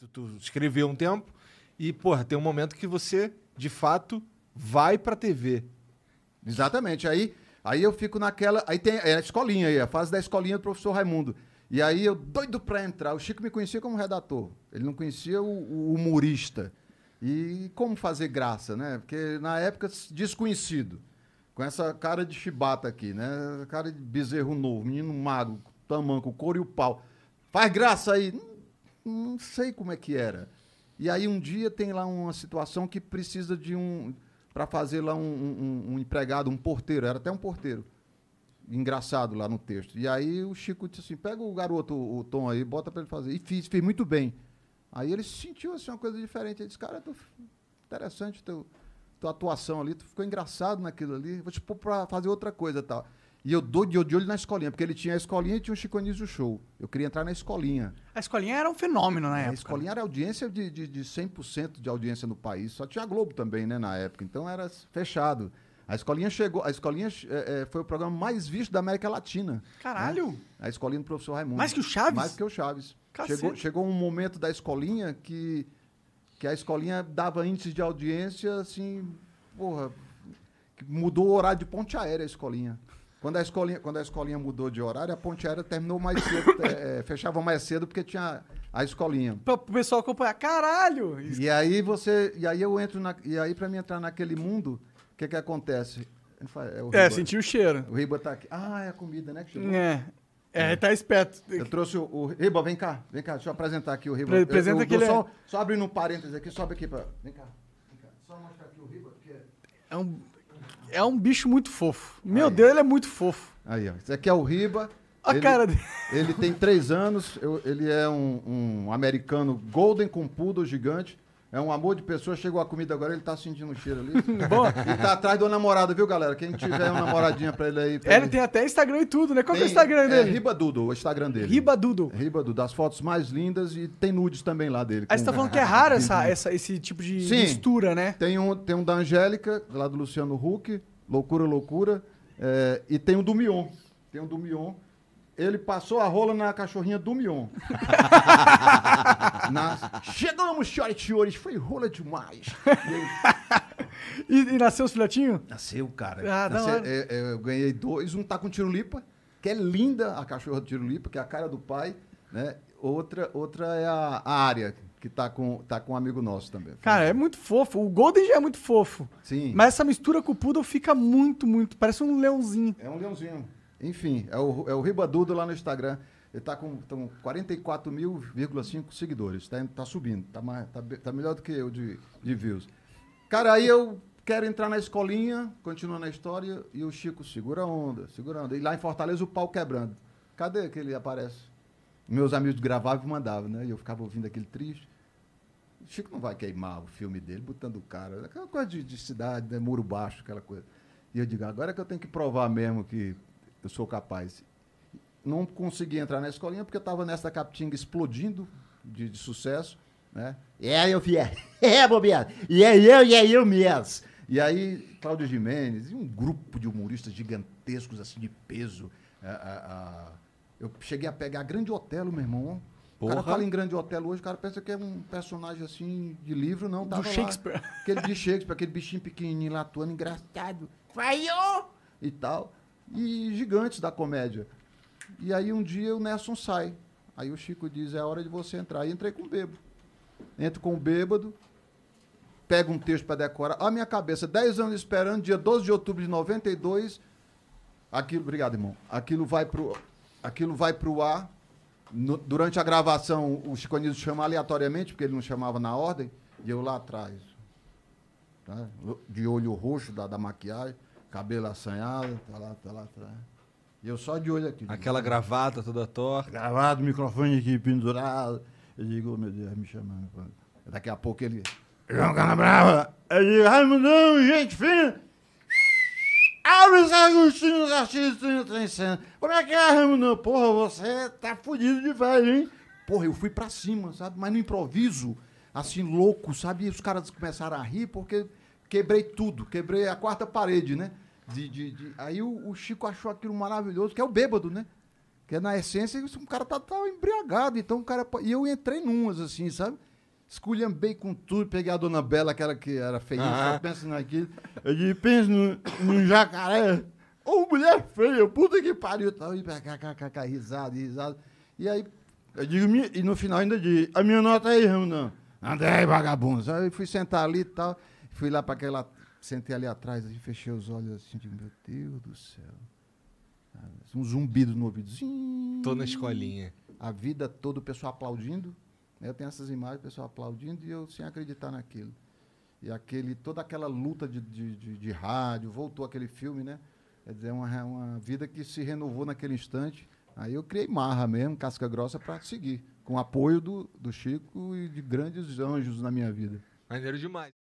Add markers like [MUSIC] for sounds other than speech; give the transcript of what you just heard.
Tu, tu escreveu um tempo e, porra, tem um momento que você, de fato, vai pra TV. Exatamente. Aí, aí eu fico naquela. Aí tem é a escolinha aí, a fase da escolinha do professor Raimundo. E aí eu doido pra entrar. O Chico me conhecia como redator. Ele não conhecia o, o humorista. E como fazer graça, né? Porque na época, desconhecido. Com essa cara de chibata aqui, né? Cara de bezerro novo, menino magro, tamanco, couro e o pau. Faz graça aí. Não, sei como é que era. E aí um dia tem lá uma situação que precisa de um. para fazer lá um, um- um empregado, um porteiro. Era até um porteiro. Engraçado lá no texto. E aí o Chico disse assim: pega o garoto, o Tom aí, bota pra ele fazer. E fiz, fez muito bem. Aí ele sentiu assim, uma coisa diferente. Ele disse: cara, interessante teu, tua atuação ali, tu ficou engraçado naquilo ali, vou te pôr pra fazer outra coisa tal. E eu dou de olho na escolinha, porque ele tinha a escolinha e tinha o Chico Anísio Show. Eu queria entrar na escolinha. A escolinha era um fenômeno na a época. escolinha era audiência de, de, de 100% de audiência no país. Só tinha a Globo também, né, na época. Então era fechado. A escolinha chegou. A escolinha é, é, foi o programa mais visto da América Latina. Caralho! né? A escolinha do professor Raimundo. Mais que o Chaves? Mais que o Chaves. Cacete. Chegou, chegou um momento da escolinha que, que a escolinha dava índices de audiência assim. Porra. Mudou o horário de ponte aérea a escolinha. Quando a escolinha, quando a escolinha mudou de horário, a ponte aérea terminou mais cedo, [COUGHS] é, é, fechava mais cedo porque tinha a escolinha. Pra, pro pessoal acompanhar. Caralho! Isso- E aí você, e aí eu entro na, e aí para mim entrar naquele mundo, o que que acontece? É, o É, senti o cheiro. O Riba tá aqui. Ah, é a comida, né? Que chegou. É. É, tá esperto. Eu trouxe o, o Riba, vem cá, vem cá, deixa eu apresentar aqui o Riba. Pre- Eu- apresenta eu, ele é- só, só abrindo um parênteses aqui, sobe aqui pra. Vem cá. Vem cá. Só mostrar aqui o Riba, porque. É um, é um bicho muito fofo. Meu Aí. Deus, ele é muito fofo. Aí, ó. Esse aqui é o Riba. A ele, cara dele. Ele tem três anos, eu- ele é um, um americano golden com poodle gigante. É um amor de pessoa. Chegou a comida agora, ele tá sentindo um cheiro ali. [LAUGHS] Bom. Ele tá atrás do namorado, viu, galera? Quem tiver uma namoradinha pra ele aí. pra É, ele tem até Instagram e tudo, né? Qual que é o Instagram É dele? Riba Dudo, o Instagram dele. Riba Doodle. Riba Dudo, das fotos mais lindas e tem nudes também lá dele. Aí você tá falando que é raro essa, essa, esse tipo de Sim. mistura, né? Tem um, tem um da Angélica, lá do Luciano Huck, Loucura, Loucura. é, e tem um do Mion. Tem um do Mion. Ele passou a rola na cachorrinha do Mion. [LAUGHS] Na- Chegamos, senhoras e senhores, foi rola demais. E [LAUGHS] E, nasceu os filhotinhos? Nasceu, cara. Ah, Nasceu- é, é, eu ganhei dois. Um tá com tirulipa, que é linda a cachorra do tirulipa, que é a cara do pai. Né? Outra, outra é a, a área, que tá com, tá com um amigo nosso também. Cara, é muito fofo. O Golden já é muito fofo. Sim. Mas essa mistura com o Poodle fica muito, muito. Parece um leãozinho. É um leãozinho. Enfim, é o, é o Ribadudo lá no Instagram. Ele tá com tão 44.000,5 seguidores. Tá, tá subindo. Tá, mais, tá, be- tá melhor do que eu de, de views. Cara, aí eu quero entrar na escolinha, continuando a história, e o Chico segura a onda, segura a onda. E lá em Fortaleza o pau quebrando. Cadê que ele aparece? Meus amigos gravavam e mandavam, né? E eu ficava ouvindo aquele triste. O Chico não vai queimar o filme dele botando o cara. Aquela coisa de, de cidade, né? muro baixo, aquela coisa. E eu digo, agora é que eu tenho que provar mesmo que eu sou capaz. Não consegui entrar na escolinha porque eu estava nessa capitinga explodindo de, de sucesso. Né? É, eu vi. [LAUGHS] É, bobeado. E é eu, e é eu mesmo. E aí, Cláudio Jimenez e um grupo de humoristas gigantescos, assim, de peso. A- a- a- eu cheguei a pegar Grande Otelo, meu irmão. O cara Porra. fala em Grande Otelo hoje, o cara pensa que é um personagem assim de livro, não. Do Tava lá. Shakespeare. Aquele de Shakespeare, aquele bichinho pequenininho lá atuando, engraçado. Vaiô! E tal. E gigantes da comédia. E aí um dia o Nelson sai. Aí o Chico diz, é hora de você entrar. E entrei com o bêbado. Entro com o bêbado, pego um texto para decorar. A minha cabeça, 10 anos esperando, dia 12 de outubro de 92, aquilo, obrigado, irmão. Aquilo vai pro, aquilo vai pro ar. No- durante a gravação, o Chico Anísio chama aleatoriamente, porque ele não chamava na ordem, e eu lá atrás. tá? De olho roxo da, da maquiagem, cabelo assanhado, tá lá, tá lá atrás. E eu só de olho aqui. Aquela gravata toda torta. Gravado, microfone aqui pendurado. Eu digo, oh, meu Deus, me chamando. Daqui a pouco ele. João Canabrava! Eu digo, Raimundão, gente fina! Alves Agostinho Garcia tem cena. Como é que é, Raimundão? Porra, você tá fudido de velho, hein? Porra, eu fui pra cima, sabe? Mas no improviso, assim, louco, sabe? E os caras começaram a rir porque quebrei tudo. Quebrei a quarta parede, né? De, de, de- Aí o, o Chico achou aquilo maravilhoso, que é o bêbado, né? Porque na essência um cara tá, tá embriagado, então o cara. E eu entrei numas, assim, sabe? Esculhambei com tudo, peguei a dona Bela, aquela que era feia, Ah. só pensa naquilo. Eu disse, pensa no, no jacaré. Ô, mulher feia, puta que pariu. Tal, e kkk, risada, risada. E aí, eu digo, e no final ainda digo, a minha nota aí, não. André, vagabundo. Aí eu fui sentar ali e tal. Fui lá para aquela. Sentei ali atrás e fechei os olhos assim, digo, meu Deus do céu. Um zumbido no ouvido. Zim. Tô na escolinha. A vida toda o pessoal aplaudindo. né? Eu tenho essas imagens, o pessoal aplaudindo e eu sem acreditar naquilo. E aquele, toda aquela luta de, de, de, de rádio, voltou aquele filme, né? Quer dizer, uma, re- uma vida que se renovou naquele instante. Aí eu criei marra mesmo, casca grossa, para seguir. Com o apoio do, do Chico e de grandes anjos na minha vida. Maneiro demais.